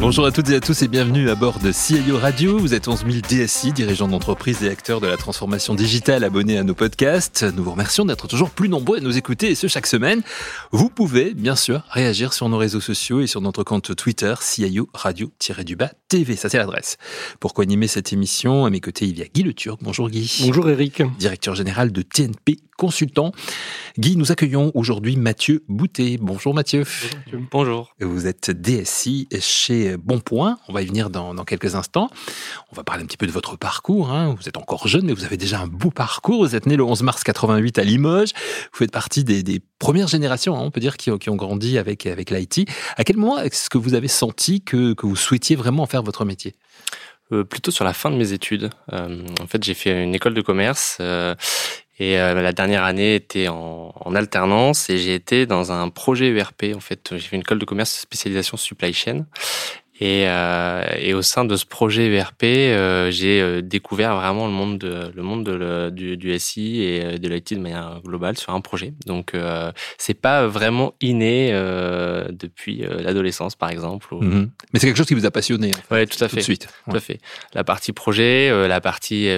Bonjour à toutes et à tous et bienvenue à bord de CIO Radio. Vous êtes 11 000 DSI, dirigeants d'entreprise et acteurs de la transformation digitale abonnés à nos podcasts. Nous vous remercions d'être toujours plus nombreux à nous écouter et ce chaque semaine. Vous pouvez bien sûr réagir sur nos réseaux sociaux et sur notre compte Twitter CIO Radio-du-bas TV. Ça c'est l'adresse. Pour co-animer cette émission, à mes côtés il y a Guy Le Turc. Bonjour Guy. Bonjour Eric. Directeur général de TNP Consultant. Guy, nous accueillons aujourd'hui Mathieu Boutet. Bonjour Mathieu. Bonjour. Vous êtes DSI chez Bonpoint. On va y venir dans, quelques instants. On va parler un petit peu de votre parcours. Hein. Vous êtes encore jeune, mais vous avez déjà un beau parcours. Vous êtes né le 11 mars 88 à Limoges. Vous faites partie des, premières générations, hein, on peut dire, qui, ont grandi avec, avec l'IT. À quel moment est-ce que vous avez senti que, vous souhaitiez vraiment faire votre métier? Euh, plutôt sur la fin de mes études. Euh, en fait, j'ai fait une école de commerce euh, et euh, la dernière année était en, en alternance et j'ai été dans un projet ERP. En fait, j'ai fait une école de commerce spécialisation supply chain. Et, euh, et, au sein de ce projet ERP, euh, j'ai euh, découvert vraiment le monde, de, le monde de du, du, SI et de l'IT de manière globale sur un projet. Donc, euh, c'est pas vraiment inné euh, depuis l'adolescence, par exemple. Mhm. Mais c'est quelque chose qui vous a passionné. Oui, tout à fait. Tout de suite. Tout à fait. La partie projet, la partie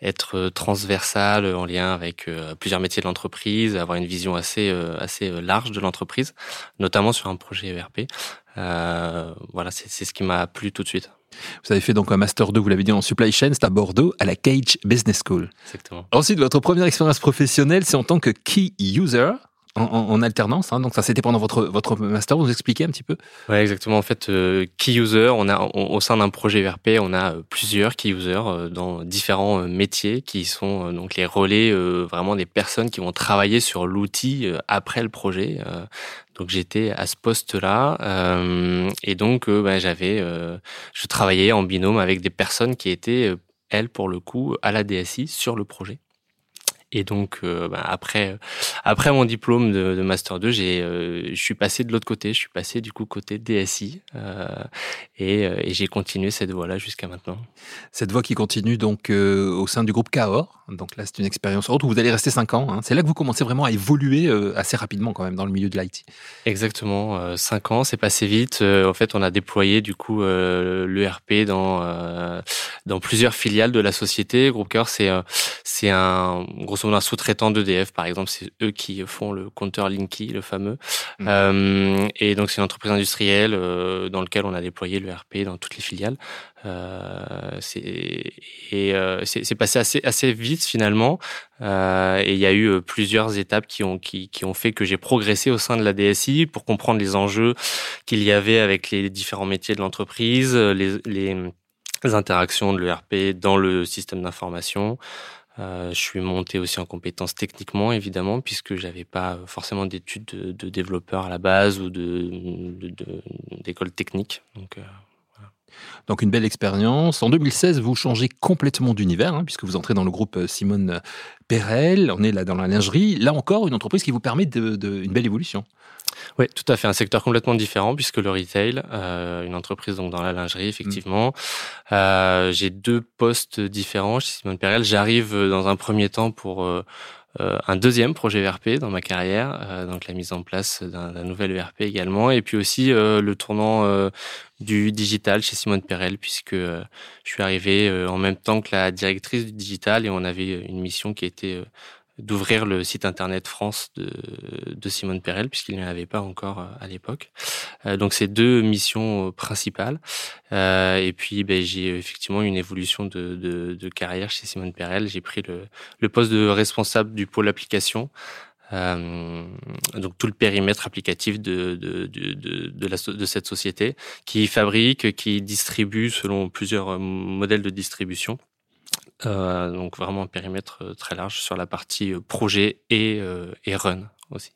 être transversale en lien avec plusieurs métiers de l'entreprise, avoir une vision assez assez large de l'entreprise, notamment sur un projet ERP. Euh, voilà, c'est ce qui m'a plu tout de suite. Vous avez fait donc un Master 2, vous l'avez dit, en Supply Chain, c'est à Bordeaux, à la Cage Business School. Exactement. Ensuite, votre première expérience professionnelle, c'est en tant que Key User en, alternance. Hein, donc ça, c'était pendant votre votre master. Vous expliquez un petit peu Ouais, exactement. En fait, euh, key user, on a au sein d'un projet ERP, on a euh, plusieurs key users euh, dans différents métiers qui sont donc les relais vraiment des personnes qui vont travailler sur l'outil après le projet. Donc j'étais à ce poste-là et donc bah, j'avais, je travaillais en binôme avec des personnes qui étaient elles pour le coup à la DSI sur le projet. Et donc, euh, bah, après, après mon diplôme de, de Master 2, j'ai, euh, je suis passé de l'autre côté. Je suis passé du coup côté DSI euh, et, et j'ai continué cette voie-là jusqu'à maintenant. Cette voie qui continue donc au sein du groupe Cahors. Donc là, c'est une expérience autre où vous allez rester 5 ans. Hein. C'est là que vous commencez vraiment à évoluer assez rapidement quand même dans le milieu de l'IT. Exactement, 5 ans, c'est passé vite. en fait, on a déployé du coup l'ERP dans dans plusieurs filiales de la société. Groupe Cahors, c'est c'est un gros grosso modo un sous-traitant d'EDF, par exemple, c'est eux qui font le compteur Linky, le fameux. Mmh. Euh, et donc c'est une entreprise industrielle euh, dans laquelle on a déployé le RP dans toutes les filiales. Euh, et c'est passé assez, assez vite finalement. Et il y a eu plusieurs étapes qui ont, qui, qui ont fait que j'ai progressé au sein de la DSI pour comprendre les enjeux qu'il y avait avec les différents métiers de l'entreprise, les, les, les interactions de l'ERP dans le système d'information. Euh, je suis monté aussi en compétences techniquement, évidemment, puisque j'avais pas forcément d'études de, de, développeur à la base ou de d'école technique. Donc, euh. Donc une belle expérience. En 2016, vous changez complètement d'univers, hein, puisque vous entrez dans le groupe euh, Simone Perel. On est là dans la lingerie. Là encore, une entreprise qui vous permet de, de une belle évolution. Oui, tout à fait. Un secteur complètement différent puisque le retail, euh, une entreprise donc dans la lingerie, effectivement. Mmh. Euh, j'ai deux postes différents chez Simone Perel. J'arrive dans un premier temps pour euh un deuxième projet ERP dans ma carrière, euh, donc la mise en place d'un nouvel ERP également, et puis aussi euh, le tournant du digital chez Simone Perel, puisque je suis arrivé en même temps que la directrice du digital et on avait une mission qui était d'ouvrir le site internet France de, de Simone Perel, puisqu'il n'y en avait pas encore euh, à l'époque. Euh, donc c'est deux missions euh, principales. Euh, et puis ben, j'ai effectivement une évolution de, de, de, carrière chez Simone Perel. J'ai pris le, le, poste de responsable du pôle application. Euh, donc tout le périmètre applicatif de, de, de, de, la, de cette société qui fabrique, qui distribue selon plusieurs modèles de distribution donc vraiment un périmètre euh, très large sur la partie euh, projet et, et run aussi.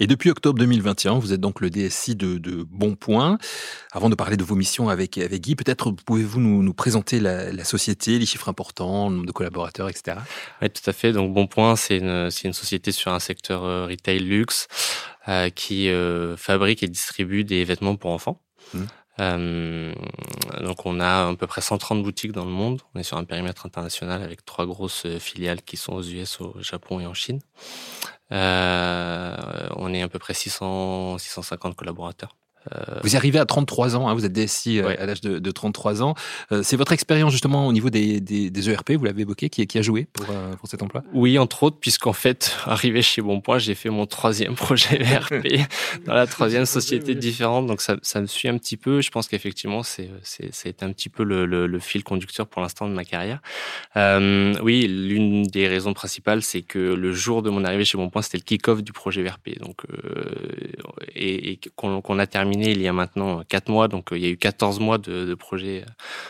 Et depuis octobre 2021, vous êtes donc le DSI de, de Bonpoint. Avant de parler de vos missions avec, avec Guy, peut-être pouvez-vous nous, nous, présenter la, la, société, les chiffres importants, le nombre de collaborateurs, etc. Oui, tout à fait. Donc Bonpoint, c'est une, une société sur un secteur retail luxe euh, qui euh, fabrique et distribue des vêtements pour enfants. Mmh. Donc on a à peu près 130 boutiques dans le monde. On est sur un périmètre international avec trois grosses filiales qui sont aux US, au Japon et en Chine. on est à peu près 600, 650 collaborateurs. Euh, vous arrivez à 33 ans, hein, vous êtes DSI euh, à l'âge de, 33 ans. Euh, c'est votre expérience justement au niveau des, des, ERP, vous l'avez évoqué, qui, qui, a joué pour, pour cet emploi? Oui, entre autres, puisqu'en fait, arrivé chez Bonpoint, j'ai fait mon troisième projet ERP dans la troisième société différente. Donc ça, ça, me suit un petit peu. Je pense qu'effectivement, c'est, c'est, c'est un petit peu le, le, fil conducteur pour l'instant de ma carrière. oui, l'une des raisons principales, c'est que le jour de mon arrivée chez Bonpoint, c'était le kick-off du projet ERP. Donc, et, et qu'on a terminé il y a maintenant 4 mois, donc euh, il y a eu 14 mois de, de projet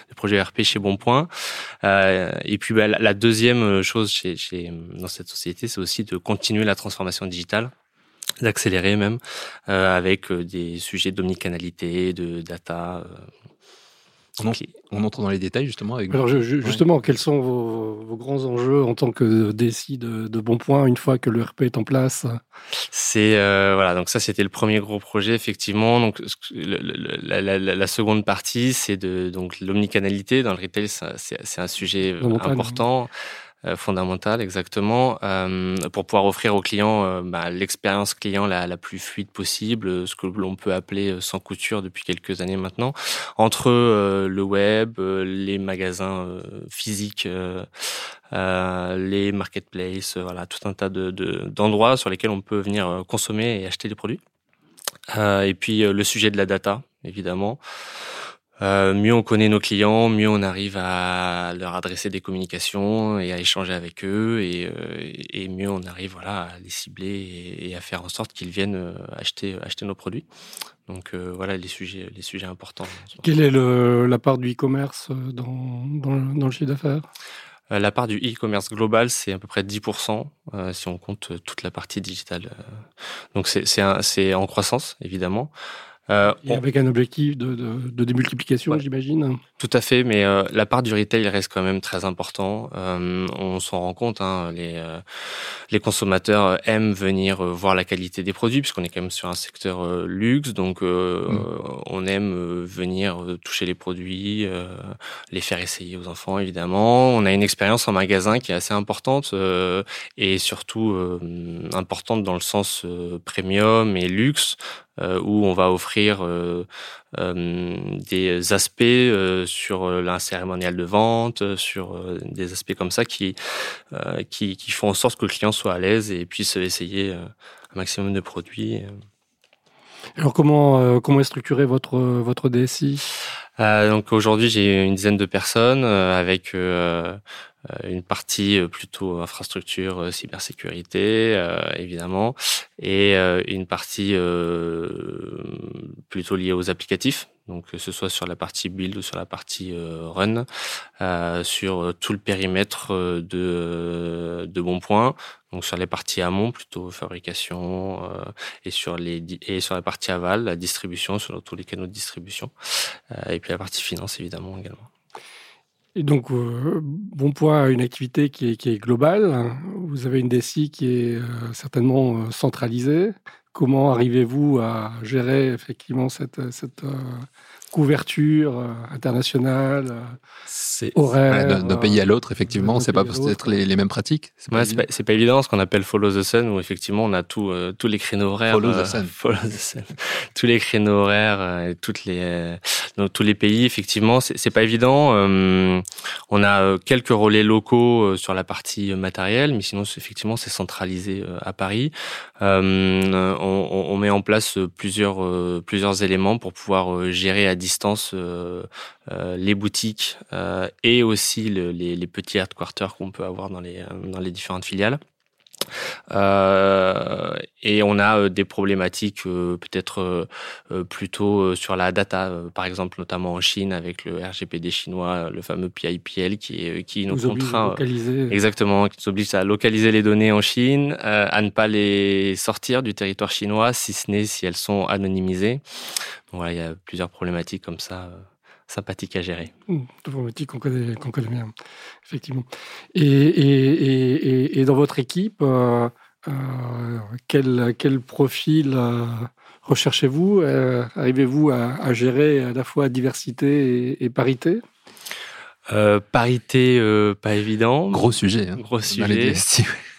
de projet RP chez Bonpoint. Euh, et puis bah, la, deuxième chose chez, dans cette société, c'est aussi de continuer la transformation digitale d'accélérer même euh, avec euh, des sujets d'omnicanalité, de data, on, entre dans les détails justement. Avec... Alors justement, quels sont vos, grands enjeux en tant que DSI de, de Bon Point une fois que le RP est en place? C'est euh, voilà, donc ça c'était le premier gros projet effectivement. Donc la, seconde partie c'est de donc l'omnicanalité dans le retail, c'est un sujet important. Fondamentale, exactement, euh, pour pouvoir offrir aux clients euh, bah, l'expérience client la, plus fluide possible, ce que l'on peut appeler sans couture depuis quelques années maintenant, entre le web, les magasins physiques, les marketplaces, voilà, tout un tas de, d'endroits sur lesquels on peut venir consommer et acheter des produits. et puis le sujet de la data, évidemment. Euh, mieux on connaît nos clients, mieux on arrive à leur adresser des communications et à échanger avec eux, et, euh, et mieux on arrive voilà à les cibler et, à faire en sorte qu'ils viennent euh, acheter acheter nos produits. Donc voilà les sujets les sujets importants. Quelle est le, la part du e-commerce dans, dans, dans, le chiffre d'affaires? La part du e-commerce global, c'est à peu près 10% si on compte toute la partie digitale. Donc c'est en croissance, évidemment. Euh, avec un objectif de, de, de démultiplication, j'imagine. Tout à fait, mais euh, la part du retail reste quand même très important. Euh, on s'en rend compte, hein, les, euh, les consommateurs aiment venir voir la qualité des produits, puisqu'on est quand même sur un secteur luxe, donc mm. on aime venir toucher les produits, les faire essayer aux enfants, évidemment. On a une expérience en magasin qui est assez importante et surtout importante dans le sens premium et luxe. Où on va offrir euh, euh, des aspects sur la cérémonial de vente, sur des aspects comme ça qui, qui, qui, font en sorte que le client soit à l'aise et puisse essayer un maximum de produits. Alors comment, comment est structuré votre, votre DSI donc aujourd'hui j'ai une dizaine de personnes avec euh, une partie euh, plutôt infrastructure, euh, cybersécurité, évidemment, et une partie plutôt liée aux applicatifs, donc que ce soit sur la partie build ou sur la partie run, sur tout le périmètre de, de bon point, donc sur les parties amont plutôt fabrication et sur les et sur la partie aval la distribution sur tous les canaux de distribution. Et puis la partie finance évidemment également. Et donc, euh, Bonpoint a une activité qui est, globale. Vous avez une DSI qui est euh, certainement euh, centralisée. Comment arrivez-vous à gérer effectivement cette, cette couverture euh, internationale, euh, horaire. D'un pays à l'autre, effectivement, c'est pas peut-être les, les, mêmes pratiques. C'est pas, pas, évident ce qu'on appelle follow the sun, où effectivement on a tout, euh, tous les créneaux horaires. Follow the sun. Follow the sun. tous les créneaux horaires et toutes les, dans tous les pays, effectivement, c'est pas évident. on a quelques relais locaux sur la partie matérielle, mais sinon, effectivement, c'est centralisé à Paris. On, on, met en place plusieurs, plusieurs éléments pour pouvoir gérer à distance euh, euh, les boutiques euh, et aussi les, les, petits headquarters qu'on peut avoir dans les différentes filiales. Euh, et on a euh, des problématiques euh, peut-être plutôt sur la data, par exemple notamment en Chine avec le RGPD chinois, le fameux PIPL qui, qui nous, contraint exactement, qui nous oblige à localiser les données en Chine, à ne pas les sortir du territoire chinois, si ce n'est si elles sont anonymisées. voilà, il y a plusieurs problématiques comme ça sympathique à gérer. Mmh, problématique qu'on connaît, qu'on connaît bien, effectivement. Et, et, et, dans votre équipe, euh, euh, quel, quel profil euh, recherchez-vous Arrivez-vous à, gérer à la fois diversité et parité? Euh, parité, euh, pas évident. Gros sujet. Hein, Gros sujet.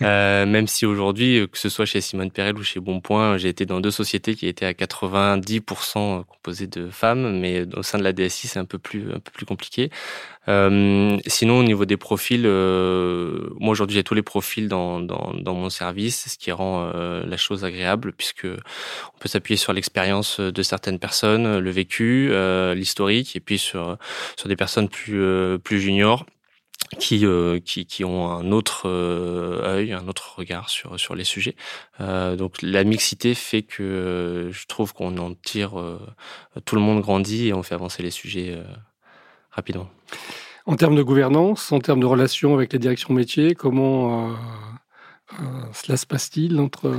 Euh, même si aujourd'hui, euh, que ce soit chez Simone Perel ou chez Bonpoint, j'ai été dans deux sociétés qui étaient à 90% composées de femmes, mais au sein de la DSI, c'est un peu plus un peu plus compliqué. Euh, sinon, au niveau des profils, euh, moi aujourd'hui j'ai tous les profils dans, dans, dans, mon service, ce qui rend euh, la chose agréable puisque on peut s'appuyer sur l'expérience de certaines personnes, le vécu, l'historique, et puis sur sur des personnes plus plus juniors qui, qui, qui, ont un autre œil, un autre regard sur, sur les sujets. Euh, donc la mixité fait que je trouve qu'on en tire, tout le monde grandit et on fait avancer les sujets rapidement. En termes de gouvernance, en termes de relations avec les directions métiers, comment euh, euh, cela se passe-t-il entre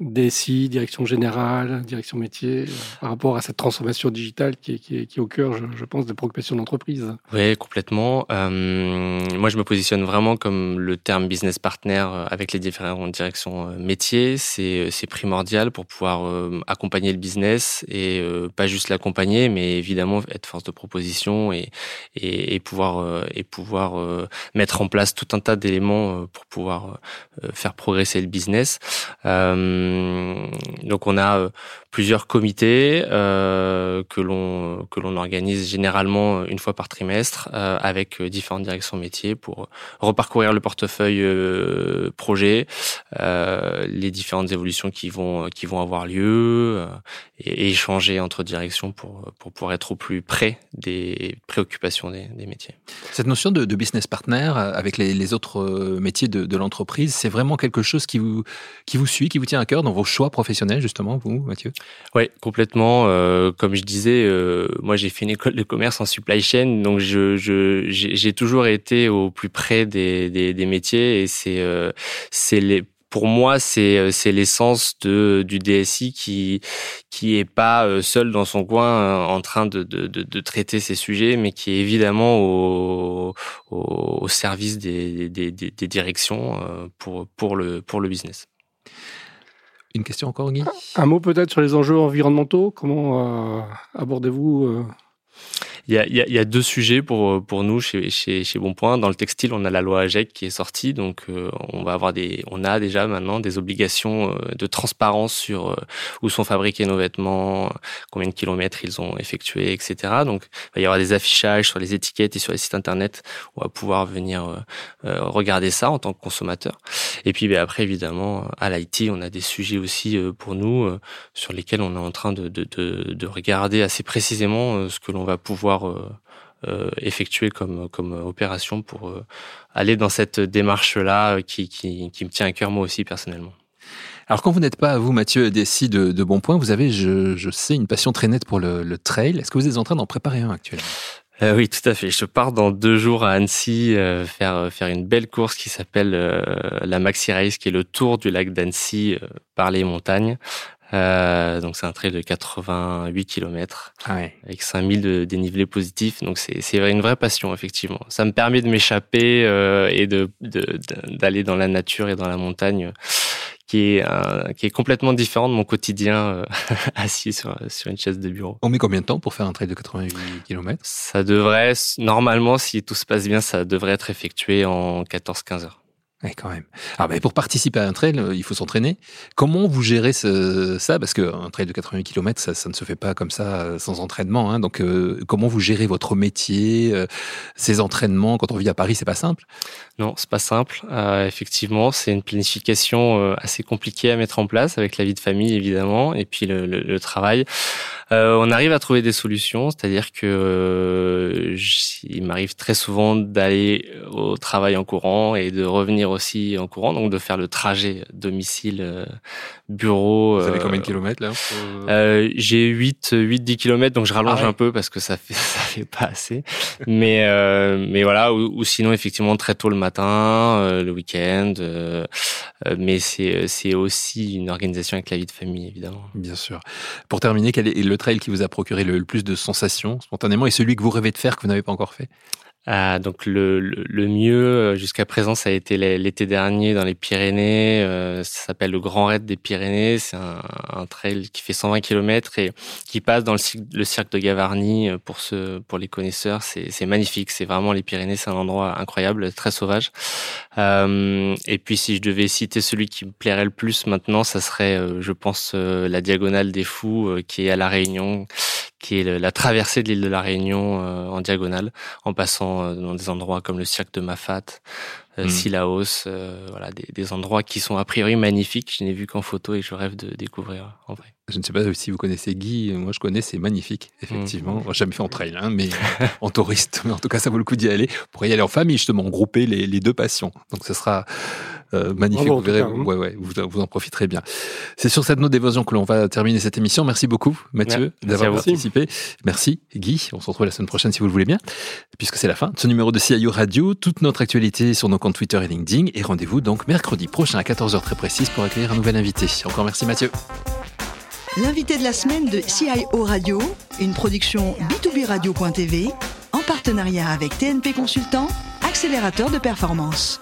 DSI, direction générale, direction métier, euh, par rapport à cette transformation digitale qui est, qui est, qui est au cœur, je, pense, des préoccupations d'entreprise. Oui, complètement. Euh, moi, je me positionne vraiment comme le terme business partner euh, avec les différentes directions métiers. C'est primordial pour pouvoir accompagner le business et pas juste l'accompagner, mais évidemment être force de proposition et, et, et pouvoir, et pouvoir mettre en place tout un tas d'éléments pour pouvoir faire progresser le business. Donc on a euh, plusieurs comités euh, que l'on que l'on organise généralement une fois par trimestre avec différentes directions métiers pour reparcourir le portefeuille projet, les différentes évolutions qui vont qui vont avoir lieu et, échanger entre directions pour pour pouvoir être au plus près des préoccupations des, des métiers. Cette notion de, de business partner avec les, les autres métiers de, de l'entreprise, c'est vraiment quelque chose qui vous qui vous suit, qui vous tient à cœur dans vos choix professionnels, justement, vous, Mathieu? Oui, complètement. Euh, comme je disais, euh, moi, j'ai fait une école de commerce en supply chain, donc je, je, j'ai toujours été au plus près des, des, des métiers et c'est, euh, c'est les pour moi, c'est c'est l'essence de du DSI qui qui est pas seul dans son coin en train de de, de, traiter ces sujets, mais qui est évidemment au au, service des, des, des, des directions pour pour le pour le business. Une question encore, Guy? Un mot peut-être sur les enjeux environnementaux? Comment euh, abordez-vous euh, il y, a, il y, a, deux sujets pour, pour nous chez, chez, chez Bonpoint. Dans le textile, on a la loi AGEC qui est sortie, donc euh, on va avoir des, on a déjà maintenant des obligations euh, de transparence sur euh, où sont fabriqués nos vêtements, combien de kilomètres ils ont effectué, etc. Donc il va y avoir des affichages sur les étiquettes et sur les sites internet. On va pouvoir venir regarder ça en tant que consommateur. Et puis ben, après, évidemment, à l'IT, on a des sujets aussi pour nous sur lesquels on est en train de, de, de, de regarder assez précisément ce que l'on va pouvoir euh, euh, effectuer comme, comme opération pour euh, aller dans cette démarche-là qui, qui, qui me tient à cœur moi aussi personnellement. Alors quand vous n'êtes pas, vous Mathieu Dessy de, de Bon Point, vous avez, je, je, sais, une passion très nette pour le, le trail. Est-ce que vous êtes en train d'en préparer un actuellement? Euh, oui, tout à fait. Je pars dans deux jours à Annecy euh, faire faire une belle course qui s'appelle euh, la Maxi Race, qui est le tour du lac d'Annecy par les montagnes. Euh, donc c'est un trail de 88 km ah ouais. avec 5000 de dénivelé positif. Donc c'est une vraie passion effectivement. Ça me permet de m'échapper euh, et de d'aller dans la nature et dans la montagne qui est euh, qui est complètement différent de mon quotidien euh, assis sur sur une chaise de bureau. On met combien de temps pour faire un trail de 88 km Ça devrait normalement si tout se passe bien, ça devrait être effectué en 14-15 heures. Oui, quand même. Alors, mais pour participer à un trail, euh, il faut s'entraîner. Comment vous gérez ce, ça? Parce qu'un trail de 88 km, ça, ça, ne se fait pas comme ça euh, sans entraînement. Hein. Donc, euh, comment vous gérez votre métier, euh, ces entraînements? Quand on vit à Paris, c'est pas simple Non, c'est pas simple. Euh, effectivement, c'est une planification assez compliquée à mettre en place avec la vie de famille, évidemment, et puis le, le, le travail. on arrive à trouver des solutions, c'est-à-dire que il m'arrive très souvent d'aller au travail en courant et de revenir aussi en courant, donc de faire le trajet domicile euh, bureau. Vous avez euh, combien de kilomètres là euh, J'ai 8 8 10 kilomètres, donc je rallonge ah un peu parce que ça fait ça fait pas assez. mais mais voilà, ou, sinon effectivement très tôt le matin, le week-end. mais c'est c'est aussi une organisation avec la vie de famille évidemment. Bien sûr. Pour terminer, quel est le trail qui vous a procuré le, le plus de sensations spontanément et celui que vous rêvez de faire que vous n'avez pas encore fait? Euh, donc le, le, mieux euh, jusqu'à présent, ça a été l'été dernier dans les Pyrénées. Euh, ça s'appelle le Grand Raid des Pyrénées. C'est un, un, trail qui fait 120 km et qui passe dans le, le cirque de Gavarnie. Pour ceux, pour les connaisseurs, c'est magnifique. C'est vraiment les Pyrénées, c'est un endroit incroyable, très sauvage. Euh, et puis si je devais citer celui qui me plairait le plus maintenant, ça serait, je pense, la Diagonale des Fous, qui est à la Réunion qui est la traversée de l'île de la Réunion euh, en diagonale, en passant euh, dans des endroits comme le cirque de Mafat, euh, mm. Silaos, voilà, des, des, endroits qui sont a priori magnifiques. Je n'ai vu qu'en photo et je rêve de découvrir en vrai. Je ne sais pas si vous connaissez Guy, moi je connais, c'est magnifique, effectivement. Mmh. jamais fait en trail, hein, mais en touriste. Mais en tout cas, ça vaut le coup d'y aller. Pour y aller en famille, justement, grouper les, les deux passions. Donc ce sera euh, magnifique, vous verrez, hein. ouais, ouais, vous, vous, en profiterez bien. C'est sur cette note d'évasion que l'on va terminer cette émission. Merci beaucoup, Mathieu, d'avoir participé. Merci, Guy. On se retrouve la semaine prochaine si vous le voulez bien, puisque c'est la fin de ce numéro de CIO Radio. Toute notre actualité sur nos comptes Twitter et LinkedIn. Et rendez-vous donc mercredi prochain à 14h très précise pour accueillir un nouvel invité. Encore merci, Mathieu. L'invité de la semaine de CIO Radio, une production B2B Radio.tv, en partenariat avec TNP Consultant, accélérateur de performance.